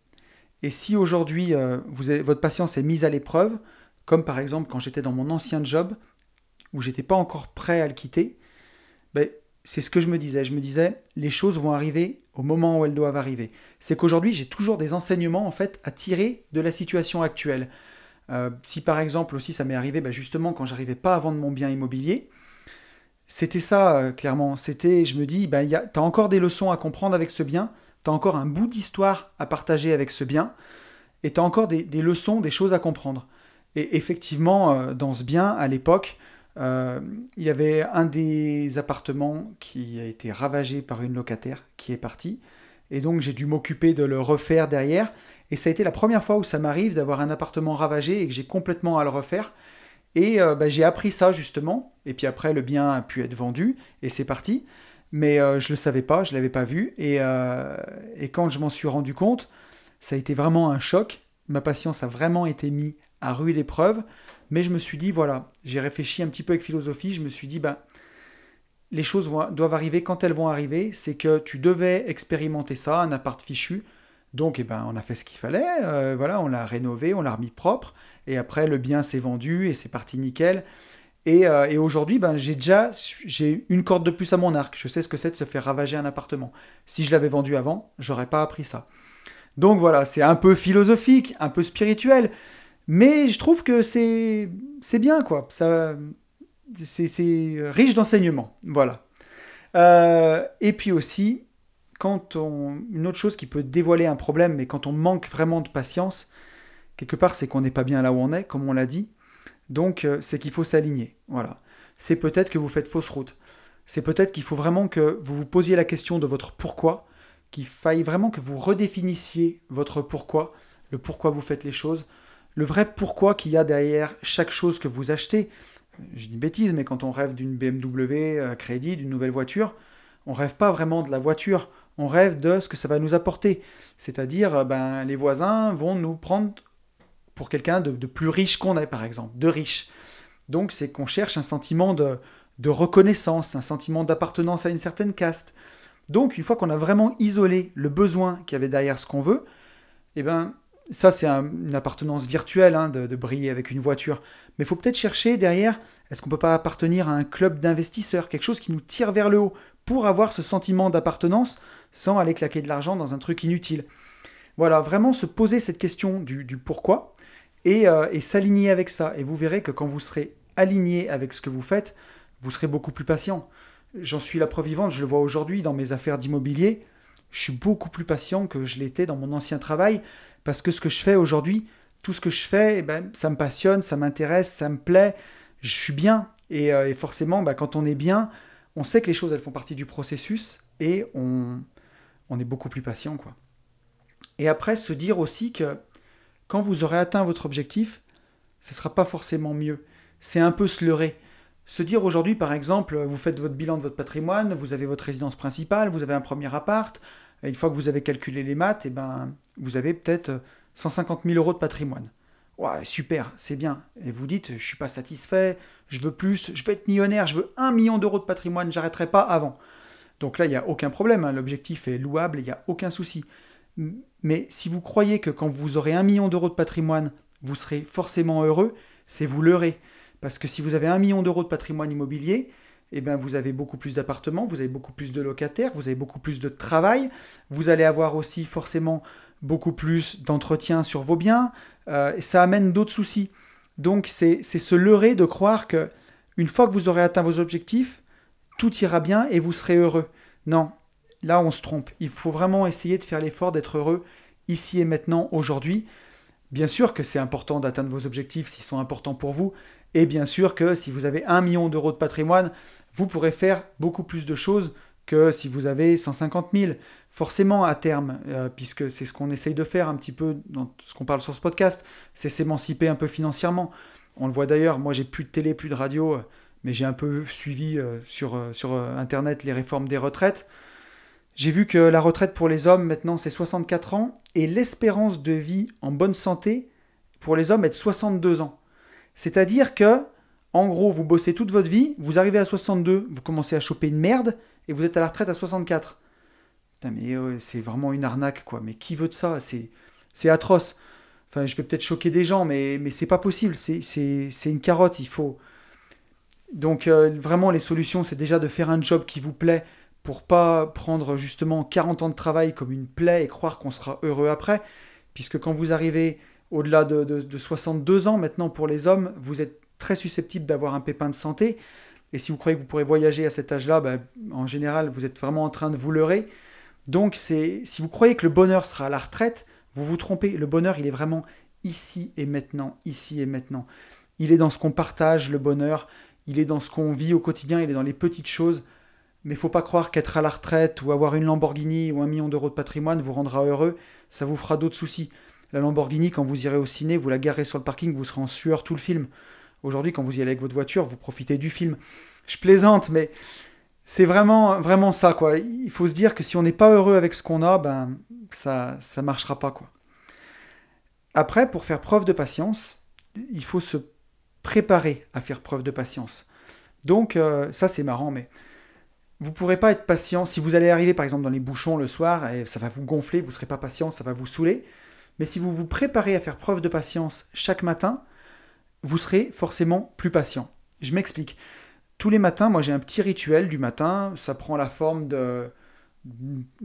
Et si aujourd'hui, euh, votre patience est mise à l'épreuve, comme par exemple quand j'étais dans mon ancien job, où j'étais pas encore prêt à le quitter, ben, c'est ce que je me disais. Je me disais, les choses vont arriver au moment où elles doivent arriver. C'est qu'aujourd'hui, j'ai toujours des enseignements en fait à tirer de la situation actuelle. Euh, si par exemple aussi ça m'est arrivé bah, justement quand j'arrivais pas à vendre mon bien immobilier, c'était ça euh, clairement. C'était, je me dis, bah, tu as encore des leçons à comprendre avec ce bien, tu as encore un bout d'histoire à partager avec ce bien, et tu encore des, leçons, des choses à comprendre. Et effectivement, euh, dans ce bien, à l'époque, euh, il y avait un des appartements qui a été ravagé par une locataire qui est partie. Et donc j'ai dû m'occuper de le refaire derrière. Et ça a été la première fois où ça m'arrive d'avoir un appartement ravagé et que j'ai complètement à le refaire. Et euh, bah, j'ai appris ça justement. Et puis après, le bien a pu être vendu et c'est parti. Mais euh, je ne le savais pas, je ne l'avais pas vu. Et, et quand je m'en suis rendu compte, ça a été vraiment un choc. Ma patience a vraiment été mise à rude épreuve. Mais je me suis dit, voilà, j'ai réfléchi un petit peu avec philosophie, je me suis dit, ben, les choses doivent arriver quand elles vont arriver, c'est que tu devais expérimenter ça, un appart fichu, donc eh ben, on a fait ce qu'il fallait, euh, voilà, on l'a rénové, on l'a remis propre, et après le bien s'est vendu et c'est parti nickel. Et, euh, et aujourd'hui, ben, j'ai déjà j'ai une corde de plus à mon arc. Je sais ce que c'est de se faire ravager un appartement. Si je l'avais vendu avant, j'aurais pas appris ça. Donc voilà, c'est un peu philosophique, un peu spirituel, mais je trouve que c'est bien, quoi. C'est riche d'enseignements. Voilà. Euh, et puis aussi, quand on, une autre chose qui peut dévoiler un problème, mais quand on manque vraiment de patience, quelque part, c'est qu'on n'est pas bien là où on est, comme on l'a dit. Donc, euh, c'est qu'il faut s'aligner. Voilà. C'est peut-être que vous faites fausse route. C'est peut-être qu'il faut vraiment que vous vous posiez la question de votre pourquoi, qu'il faille vraiment que vous redéfinissiez votre pourquoi, le pourquoi vous faites les choses, le vrai pourquoi qu'il y a derrière chaque chose que vous achetez. Dis une bêtise, mais quand on rêve d'une BMW à crédit, d'une nouvelle voiture, on rêve pas vraiment de la voiture, on rêve de ce que ça va nous apporter. C'est-à-dire, ben, les voisins vont nous prendre pour quelqu'un de, plus riche qu'on est, par exemple, de riche. Donc c'est qu'on cherche un sentiment de, de reconnaissance, un sentiment d'appartenance à une certaine caste. Donc une fois qu'on a vraiment isolé le besoin qu'il y avait derrière ce qu'on veut, eh ben, ça, c'est une appartenance virtuelle hein, de, briller avec une voiture. Mais il faut peut-être chercher derrière, est-ce qu'on peut pas appartenir à un club d'investisseurs, quelque chose qui nous tire vers le haut, pour avoir ce sentiment d'appartenance sans aller claquer de l'argent dans un truc inutile. Voilà, vraiment se poser cette question du, pourquoi euh, et, s'aligner avec ça. Et vous verrez que quand vous serez aligné avec ce que vous faites, vous serez beaucoup plus patient. J'en suis la preuve vivante, je le vois aujourd'hui dans mes affaires d'immobilier. Je suis beaucoup plus patient que je l'étais dans mon ancien travail parce que ce que je fais aujourd'hui, tout ce que je fais, eh ben, ça me passionne, ça m'intéresse, ça me plaît, je suis bien. Et, euh, forcément, bah, quand on est bien, on sait que les choses, elles font partie du processus et on, on est beaucoup plus patient. quoi. Et après, se dire aussi que quand vous aurez atteint votre objectif, ce ne sera pas forcément mieux. C'est un peu se leurrer. Se dire aujourd'hui, par exemple, vous faites votre bilan de votre patrimoine, vous avez votre résidence principale, vous avez un premier appart, une fois que vous avez calculé les maths, eh ben, vous avez peut-être 150 000 euros de patrimoine. Ouais, super, c'est bien. Et vous dites, je ne suis pas satisfait, je veux plus, je veux être millionnaire, je veux un million d'euros de patrimoine, j'arrêterai pas avant. Donc là, il n'y a aucun problème, hein. l'objectif est louable, il n'y a aucun souci. Mais si vous croyez que quand vous aurez un million d'euros de patrimoine, vous serez forcément heureux, c'est vous leurrer. Parce que si vous avez un million d'euros de patrimoine immobilier, eh bien, vous avez beaucoup plus d'appartements, vous avez beaucoup plus de locataires, vous avez beaucoup plus de travail, vous allez avoir aussi forcément beaucoup plus d'entretien sur vos biens, euh, et ça amène d'autres soucis. Donc c'est se leurrer de croire que une fois que vous aurez atteint vos objectifs, tout ira bien et vous serez heureux. Non, là on se trompe. Il faut vraiment essayer de faire l'effort d'être heureux ici et maintenant, aujourd'hui. Bien sûr que c'est important d'atteindre vos objectifs s'ils sont importants pour vous. Et bien sûr que si vous avez un million d'euros de patrimoine, vous pourrez faire beaucoup plus de choses que si vous avez 150 000. Forcément, à terme, euh, puisque c'est ce qu'on essaye de faire un petit peu dans ce qu'on parle sur ce podcast, c'est s'émanciper un peu financièrement. On le voit d'ailleurs, moi j'ai plus de télé, plus de radio, mais j'ai un peu suivi euh, sur, euh, sur Internet les réformes des retraites. J'ai vu que la retraite pour les hommes, maintenant, c'est 64 ans, et l'espérance de vie en bonne santé pour les hommes est de 62 ans. C'est-à-dire que, en gros, vous bossez toute votre vie, vous arrivez à 62, vous commencez à choper une merde, et vous êtes à la retraite à 64. Putain, mais c'est vraiment une arnaque, quoi. Mais qui veut de ça? C'est atroce. Enfin, je vais peut-être choquer des gens, mais, mais c'est pas possible. C'est une carotte, il faut. Donc, euh, vraiment, les solutions, c'est déjà de faire un job qui vous plaît, pour pas prendre justement 40 ans de travail comme une plaie et croire qu'on sera heureux après, puisque quand vous arrivez au-delà de, 62 ans maintenant pour les hommes, vous êtes très susceptible d'avoir un pépin de santé, et si vous croyez que vous pourrez voyager à cet âge-là, ben, en général, vous êtes vraiment en train de vous leurrer. Donc, si vous croyez que le bonheur sera à la retraite, vous vous trompez. Le bonheur, il est vraiment ici et maintenant, ici et maintenant. Il est dans ce qu'on partage, le bonheur. Il est dans ce qu'on vit au quotidien. Il est dans les petites choses. Mais il faut pas croire qu'être à la retraite ou avoir une Lamborghini ou un million d'euros de patrimoine vous rendra heureux, ça vous fera d'autres soucis. La Lamborghini, quand vous irez au ciné, vous la garez sur le parking, vous serez en sueur tout le film. Aujourd'hui, quand vous y allez avec votre voiture, vous profitez du film. Je plaisante, mais c'est vraiment, vraiment ça, quoi. Il faut se dire que si on n'est pas heureux avec ce qu'on a, ben, ça ça marchera pas, quoi. Après, pour faire preuve de patience, il faut se préparer à faire preuve de patience. Donc, euh, ça, c'est marrant, mais vous ne pourrez pas être patient. Si vous allez arriver par exemple dans les bouchons le soir, et ça va vous gonfler, vous ne serez pas patient, ça va vous saouler. Mais si vous vous préparez à faire preuve de patience chaque matin, vous serez forcément plus patient. Je m'explique. Tous les matins, moi j'ai un petit rituel du matin, ça prend la forme de,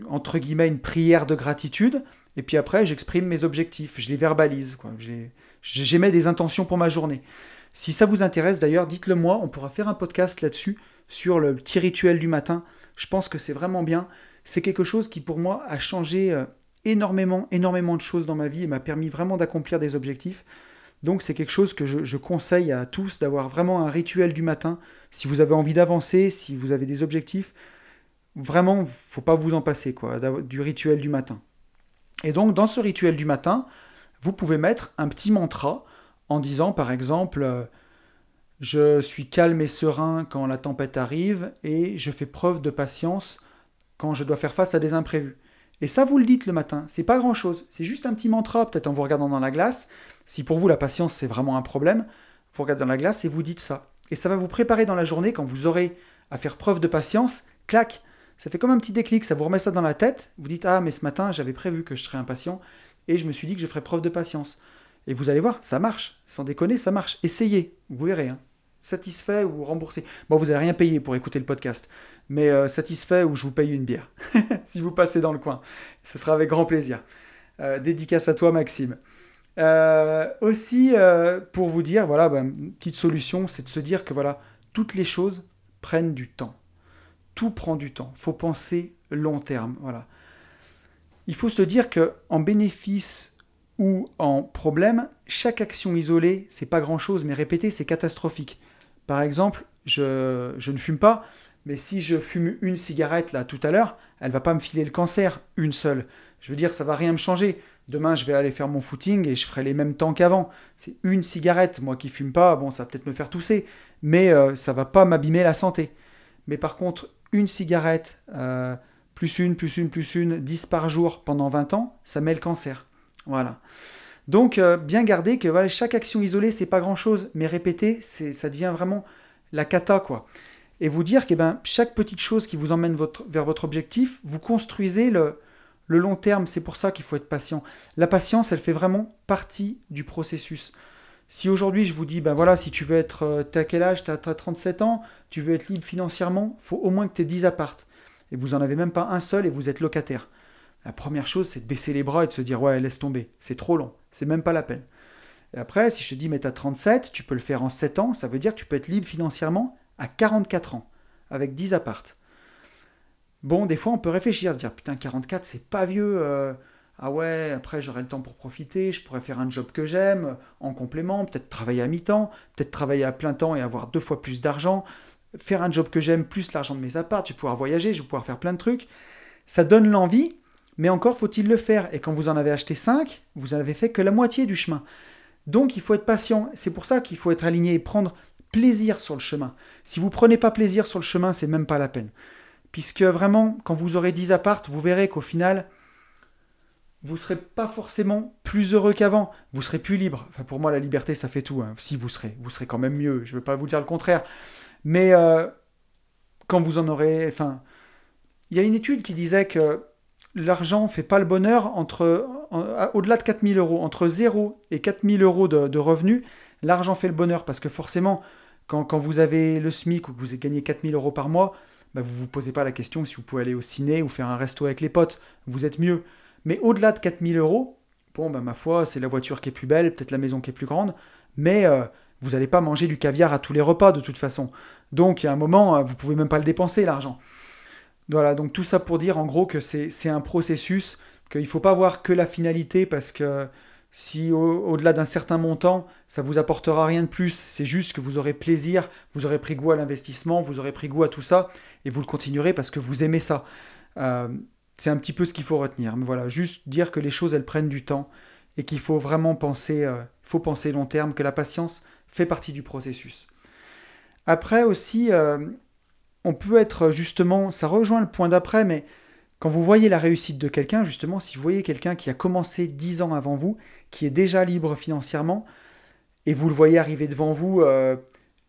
entre guillemets, une prière de gratitude, et puis après j'exprime mes objectifs, je les verbalise, j'émets des intentions pour ma journée. Si ça vous intéresse d'ailleurs, dites-le moi, on pourra faire un podcast là-dessus sur le petit rituel du matin. Je pense que c'est vraiment bien. C'est quelque chose qui pour moi a changé euh, énormément, énormément de choses dans ma vie et m'a permis vraiment d'accomplir des objectifs. Donc c'est quelque chose que je, conseille à tous d'avoir vraiment un rituel du matin. Si vous avez envie d'avancer, si vous avez des objectifs, vraiment, faut pas vous en passer quoi, du rituel du matin. Et donc dans ce rituel du matin, vous pouvez mettre un petit mantra en disant par exemple euh, je suis calme et serein quand la tempête arrive et je fais preuve de patience quand je dois faire face à des imprévus. Et ça, vous le dites le matin, c'est pas grand chose, c'est juste un petit mantra, peut-être en vous regardant dans la glace. Si pour vous la patience c'est vraiment un problème, vous regardez dans la glace et vous dites ça. Et ça va vous préparer dans la journée quand vous aurez à faire preuve de patience, clac, ça fait comme un petit déclic, ça vous remet ça dans la tête, vous dites Ah, mais ce matin j'avais prévu que je serais impatient, et je me suis dit que je ferais preuve de patience. Et vous allez voir, ça marche. Sans déconner, ça marche. Essayez, vous verrez. Hein. Satisfait ou remboursé. Bon, vous n'avez rien payé pour écouter le podcast, mais euh, satisfait ou je vous paye une bière, si vous passez dans le coin. Ce sera avec grand plaisir. Euh, dédicace à toi, Maxime. Euh, aussi, pour vous dire, voilà, ben, une petite solution, c'est de se dire que voilà, toutes les choses prennent du temps. Tout prend du temps. faut penser long terme. Voilà. Il faut se dire que en bénéfice ou en problème, chaque action isolée, c'est pas grand chose, mais répéter, c'est catastrophique. Par exemple, je, ne fume pas, mais si je fume une cigarette là tout à l'heure, elle va pas me filer le cancer, une seule. Je veux dire, ça va rien me changer. Demain, je vais aller faire mon footing et je ferai les mêmes temps qu'avant. C'est une cigarette. Moi qui fume pas, bon, ça va peut-être me faire tousser, mais euh, ça va pas m'abîmer la santé. Mais par contre, une cigarette, euh, plus une, plus une, plus une, 10 par jour pendant 20 ans, ça met le cancer. Voilà. Donc, euh, bien garder que chaque action isolée, c'est pas grand chose, mais répéter, ça devient vraiment la cata, quoi. Et vous dire que ben, chaque petite chose qui vous emmène vers votre objectif, vous construisez le, le long terme. C'est pour ça qu'il faut être patient. La patience, elle fait vraiment partie du processus. Si aujourd'hui je vous dis, ben voilà, si tu veux être, euh, t'as quel âge, t'as 37 ans, tu veux être libre financièrement, faut au moins que tu aies 10 appartes. Et vous en avez même pas un seul et vous êtes locataire. La première chose, c'est de baisser les bras et de se dire, ouais, laisse tomber, c'est trop long, c'est même pas la peine. Et après, si je te dis, mais t'as 37, tu peux le faire en 7 ans, ça veut dire que tu peux être libre financièrement à 44 ans, avec 10 appartes. Bon, des fois, on peut réfléchir, se dire, putain, 44, c'est pas vieux. Euh, ah ouais, après, j'aurai le temps pour profiter, je pourrais faire un job que j'aime, en complément, peut-être travailler à mi-temps, peut-être travailler à plein temps et avoir deux fois plus d'argent, faire un job que j'aime, plus l'argent de mes apparts, je vais pouvoir voyager, je vais pouvoir faire plein de trucs. Ça donne l'envie, mais encore faut-il le faire. Et quand vous en avez acheté 5, vous n'avez fait que la moitié du chemin. Donc il faut être patient. C'est pour ça qu'il faut être aligné et prendre plaisir sur le chemin. Si vous prenez pas plaisir sur le chemin, c'est même pas la peine. Puisque vraiment, quand vous aurez 10 appartes, vous verrez qu'au final, vous ne serez pas forcément plus heureux qu'avant. Vous serez plus libre. Enfin, pour moi, la liberté, ça fait tout. Hein. Si vous serez, vous serez quand même mieux. Je ne veux pas vous dire le contraire. Mais euh, quand vous en aurez. Enfin, il y a une étude qui disait que l'argent fait pas le bonheur entre au-delà de 4000 euros. Entre 0 et 4000 euros de, revenus, l'argent fait le bonheur. Parce que forcément, quand, vous avez le SMIC ou que vous gagnez 4000 euros par mois, bah, vous ne vous posez pas la question si vous pouvez aller au ciné ou faire un resto avec les potes, vous êtes mieux. Mais au-delà de 4000 euros, bon, bah, ma foi, c'est la voiture qui est plus belle, peut-être la maison qui est plus grande, mais euh, vous n'allez pas manger du caviar à tous les repas de toute façon. Donc, il y a un moment, euh, vous pouvez même pas le dépenser, l'argent. Voilà, donc tout ça pour dire en gros que c'est un processus, qu'il ne faut pas voir que la finalité parce que si au-delà d'un certain montant, ça vous apportera rien de plus, c'est juste que vous aurez plaisir, vous aurez pris goût à l'investissement, vous aurez pris goût à tout ça, et vous le continuerez parce que vous aimez ça. Euh, c'est un petit peu ce qu'il faut retenir. Mais voilà, juste dire que les choses, elles prennent du temps, et qu'il faut vraiment penser, euh, faut penser long terme, que la patience fait partie du processus. Après aussi, euh, on peut être justement, ça rejoint le point d'après, mais quand vous voyez la réussite de quelqu'un, justement, si vous voyez quelqu'un qui a commencé 10 ans avant vous, qui est déjà libre financièrement, et vous le voyez arriver devant vous euh,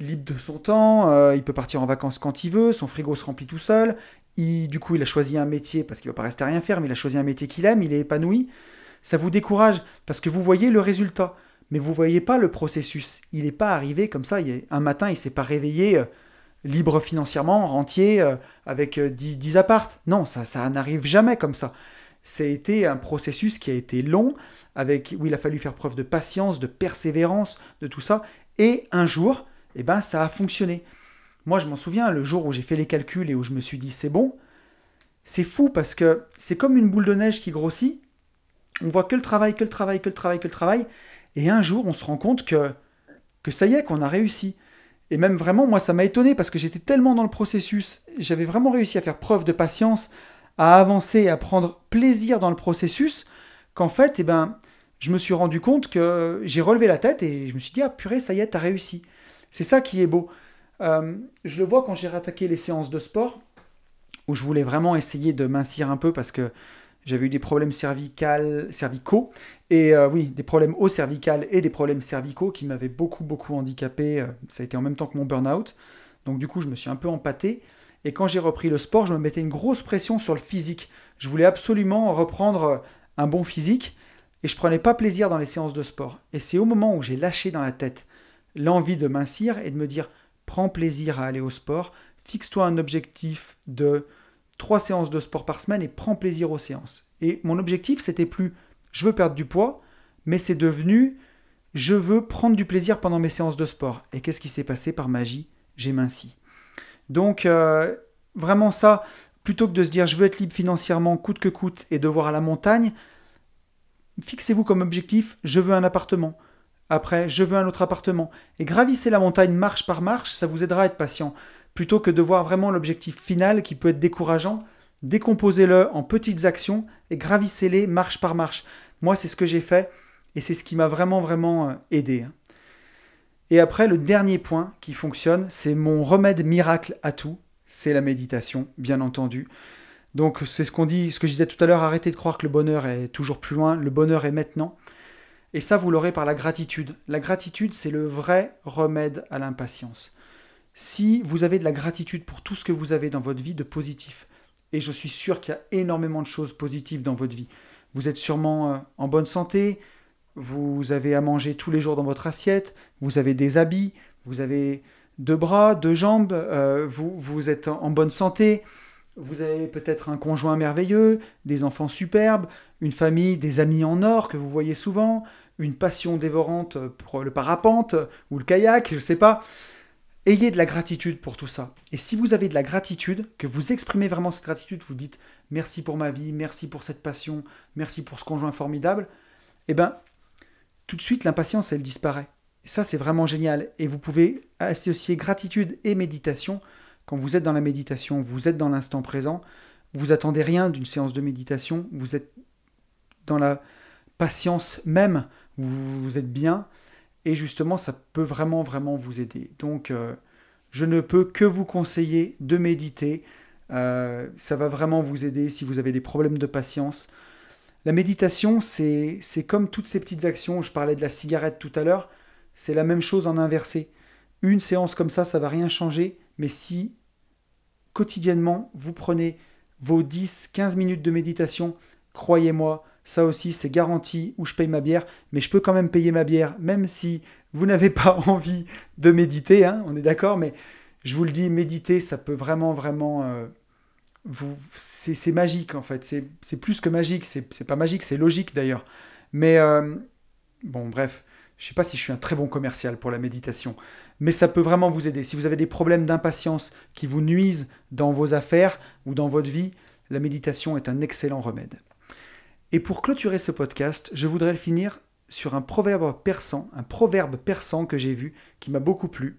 libre de son temps, euh, il peut partir en vacances quand il veut, son frigo se remplit tout seul, du coup il a choisi un métier parce qu'il ne va pas rester à rien faire, mais il a choisi un métier qu'il aime, il est épanoui, ça vous décourage parce que vous voyez le résultat, mais vous ne voyez pas le processus. Il n'est pas arrivé comme ça, un matin il s'est pas réveillé. Euh, libre financièrement, rentier, euh, avec 10, euh, 10 appartes. Non, ça, ça n'arrive jamais comme ça. été un processus qui a été long, avec, où il a fallu faire preuve de patience, de persévérance, de tout ça. Et un jour, eh ben, ça a fonctionné. Moi, je m'en souviens, le jour où j'ai fait les calculs et où je me suis dit c'est bon, c'est fou parce que c'est comme une boule de neige qui grossit. On voit que le travail, que le travail, que le travail, que le travail. Et un jour, on se rend compte que, que ça y est, qu'on a réussi. Et même vraiment, moi, ça m'a étonné parce que j'étais tellement dans le processus, j'avais vraiment réussi à faire preuve de patience, à avancer, à prendre plaisir dans le processus, qu'en fait, eh ben, je me suis rendu compte que j'ai relevé la tête et je me suis dit, ah purée, ça y est, t'as réussi. C'est ça qui est beau. Euh, je le vois quand j'ai rattaqué les séances de sport, où je voulais vraiment essayer de mincir un peu parce que j'avais eu des problèmes cervicaux, et euh, oui, des problèmes au cervical et des problèmes cervicaux qui m'avaient beaucoup, beaucoup handicapé. Euh, ça a été en même temps que mon burn-out. Donc du coup, je me suis un peu empâté. Et quand j'ai repris le sport, je me mettais une grosse pression sur le physique. Je voulais absolument reprendre un bon physique. et je prenais pas plaisir dans les séances de sport. Et c'est au moment où j'ai lâché dans la tête l'envie de mincir et de me dire prends plaisir à aller au sport, fixe-toi un objectif de trois séances de sport par semaine et prends plaisir aux séances. Et mon objectif, c'était plus je veux perdre du poids, mais c'est devenu je veux prendre du plaisir pendant mes séances de sport. Et qu'est-ce qui s'est passé par magie? J'ai minci. Donc, euh, vraiment ça, plutôt que de se dire je veux être libre financièrement coûte que coûte et de voir à la montagne, fixez-vous comme objectif je veux un appartement. Après, je veux un autre appartement. Et gravissez la montagne marche par marche, ça vous aidera à être patient. Plutôt que de voir vraiment l'objectif final qui peut être décourageant, décomposez-le en petites actions et gravissez-les marche par marche. Moi, c'est ce que j'ai fait et c'est ce qui m'a vraiment, vraiment euh, aidé. Hein. Et après, le dernier point qui fonctionne, c'est mon remède miracle à tout, c'est la méditation, bien entendu. Donc c'est ce qu'on dit, ce que je disais tout à l'heure, arrêtez de croire que le bonheur est toujours plus loin, le bonheur est maintenant. Et ça, vous l'aurez par la gratitude. La gratitude, c'est le vrai remède à l'impatience. Si vous avez de la gratitude pour tout ce que vous avez dans votre vie de positif, et je suis sûr qu'il y a énormément de choses positives dans votre vie, vous êtes sûrement euh, en bonne santé, vous avez à manger tous les jours dans votre assiette, vous avez des habits, vous avez deux bras, deux jambes, euh, vous, vous êtes en bonne santé, vous avez peut-être un conjoint merveilleux, des enfants superbes, une famille, des amis en or que vous voyez souvent, une passion dévorante pour le parapente ou le kayak, je ne sais pas. Ayez de la gratitude pour tout ça. Et si vous avez de la gratitude, que vous exprimez vraiment cette gratitude, vous dites merci pour ma vie, merci pour cette passion, merci pour ce conjoint formidable, eh bien, tout de suite, l'impatience, elle disparaît. Et ça, c'est vraiment génial. Et vous pouvez associer gratitude et méditation. Quand vous êtes dans la méditation, vous êtes dans l'instant présent, vous attendez rien d'une séance de méditation, vous êtes dans la patience même, vous, êtes bien, et justement, ça peut vraiment, vraiment vous aider. Donc, euh, je ne peux que vous conseiller de méditer. Euh, ça va vraiment vous aider si vous avez des problèmes de patience. La méditation, c'est comme toutes ces petites actions. Je parlais de la cigarette tout à l'heure. C'est la même chose en inversé. Une séance comme ça, ça va rien changer. Mais si quotidiennement, vous prenez vos 10-15 minutes de méditation, croyez-moi, ça aussi, c'est garanti où je paye ma bière, mais je peux quand même payer ma bière, même si vous n'avez pas envie de méditer, hein, on est d'accord, mais je vous le dis, méditer, ça peut vraiment, vraiment... Euh, c'est, magique, en fait. C'est, plus que magique, c'est, pas magique, c'est logique d'ailleurs. Mais, euh, bon, bref, je sais pas si je suis un très bon commercial pour la méditation, mais ça peut vraiment vous aider. Si vous avez des problèmes d'impatience qui vous nuisent dans vos affaires ou dans votre vie, la méditation est un excellent remède. Et pour clôturer ce podcast, je voudrais le finir sur un proverbe persan, un proverbe persan que j'ai vu qui m'a beaucoup plu.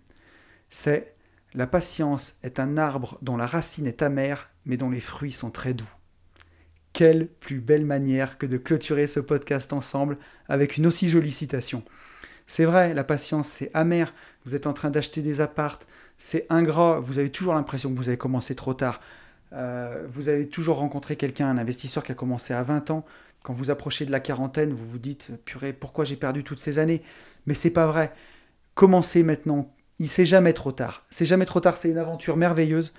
C'est La patience est un arbre dont la racine est amère, mais dont les fruits sont très doux. Quelle plus belle manière que de clôturer ce podcast ensemble avec une aussi jolie citation. C'est vrai, la patience, c'est amer. Vous êtes en train d'acheter des appartes, c'est ingrat. Vous avez toujours l'impression que vous avez commencé trop tard. Euh, vous avez toujours rencontré quelqu'un, un investisseur qui a commencé à 20 ans. Quand vous approchez de la quarantaine, vous vous dites purée, pourquoi j'ai perdu toutes ces années? Mais c'est pas vrai. Commencez maintenant. Il sait jamais trop tard. C'est jamais trop tard. C'est une aventure merveilleuse.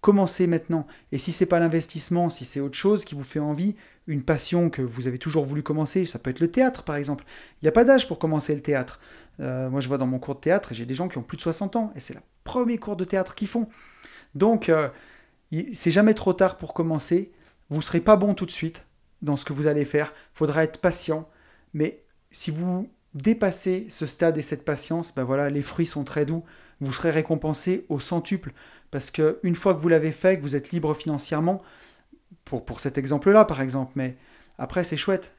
Commencez maintenant. Et si c'est pas l'investissement, si c'est autre chose qui vous fait envie, une passion que vous avez toujours voulu commencer, ça peut être le théâtre par exemple. Il n'y a pas d'âge pour commencer le théâtre. Euh, moi je vois dans mon cours de théâtre, j'ai des gens qui ont plus de 60 ans et c'est le premier cours de théâtre qu'ils font. Donc euh, c'est jamais trop tard pour commencer. Vous serez pas bon tout de suite dans ce que vous allez faire. Faudra être patient. Mais si vous dépassez ce stade et cette patience, ben voilà, les fruits sont très doux. Vous serez récompensé au centuple. Parce qu'une fois que vous l'avez fait, que vous êtes libre financièrement, pour, pour cet exemple-là par exemple, mais après c'est chouette.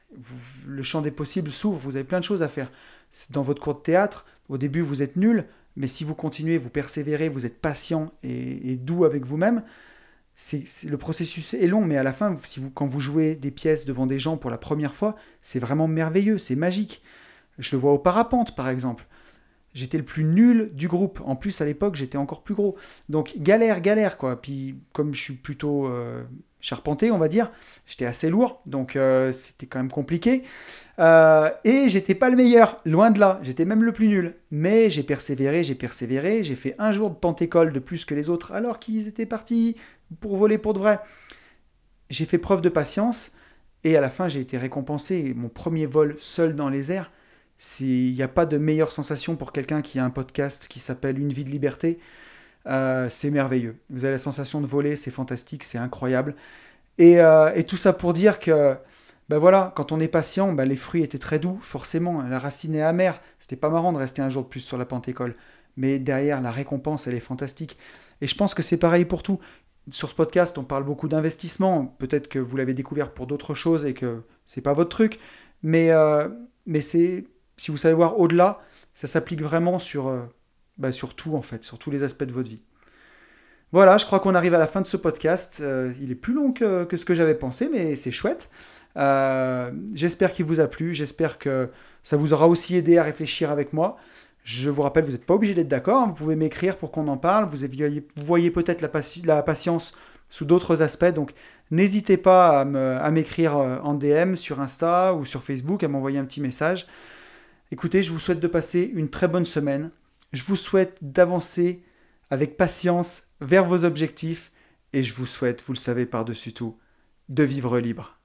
le champ des possibles s'ouvre, vous avez plein de choses à faire. Dans votre cours de théâtre, au début vous êtes nul, mais si vous continuez, vous persévérez, vous êtes patient et doux avec vous-même, le processus est long, mais à la fin, si vous, quand vous jouez des pièces devant des gens pour la première fois, c'est vraiment merveilleux, c'est magique. Je le vois au parapente, par exemple. J'étais le plus nul du groupe. En plus, à l'époque, j'étais encore plus gros. Donc, galère, galère, quoi. Puis, comme je suis plutôt euh, charpenté, on va dire, j'étais assez lourd. Donc, euh, c'était quand même compliqué. Euh, et j'étais pas le meilleur, loin de là. J'étais même le plus nul. Mais j'ai persévéré, j'ai persévéré. J'ai fait un jour de pentécole de plus que les autres, alors qu'ils étaient partis pour voler pour de vrai. J'ai fait preuve de patience. Et à la fin, j'ai été récompensé. Mon premier vol seul dans les airs, il n'y a pas de meilleure sensation pour quelqu'un qui a un podcast qui s'appelle Une vie de liberté. Euh, c'est merveilleux. Vous avez la sensation de voler, c'est fantastique, c'est incroyable. Et, euh, et, tout ça pour dire que, ben voilà, quand on est patient, ben les fruits étaient très doux, forcément. La racine est amère. C'était pas marrant de rester un jour de plus sur la pentécole. Mais derrière, la récompense, elle est fantastique. Et je pense que c'est pareil pour tout. Sur ce podcast, on parle beaucoup d'investissement. Peut-être que vous l'avez découvert pour d'autres choses et que c'est pas votre truc. Mais, euh, c'est, si vous savez voir au-delà, ça s'applique vraiment sur, euh, bah, sur tout en fait, sur tous les aspects de votre vie. Voilà, je crois qu'on arrive à la fin de ce podcast. Euh, il est plus long que ce que j'avais pensé, mais c'est chouette. J'espère qu'il vous a plu, j'espère que ça vous aura aussi aidé à réfléchir avec moi. Je vous rappelle, vous n'êtes pas obligé d'être d'accord, hein. vous pouvez m'écrire pour qu'on en parle, vous voyez, peut-être la, patience sous d'autres aspects, donc n'hésitez pas à m'écrire euh, en DM sur Insta ou sur Facebook, à m'envoyer un petit message. Écoutez, je vous souhaite de passer une très bonne semaine, je vous souhaite d'avancer avec patience vers vos objectifs, et je vous souhaite, vous le savez par-dessus tout, de vivre libre.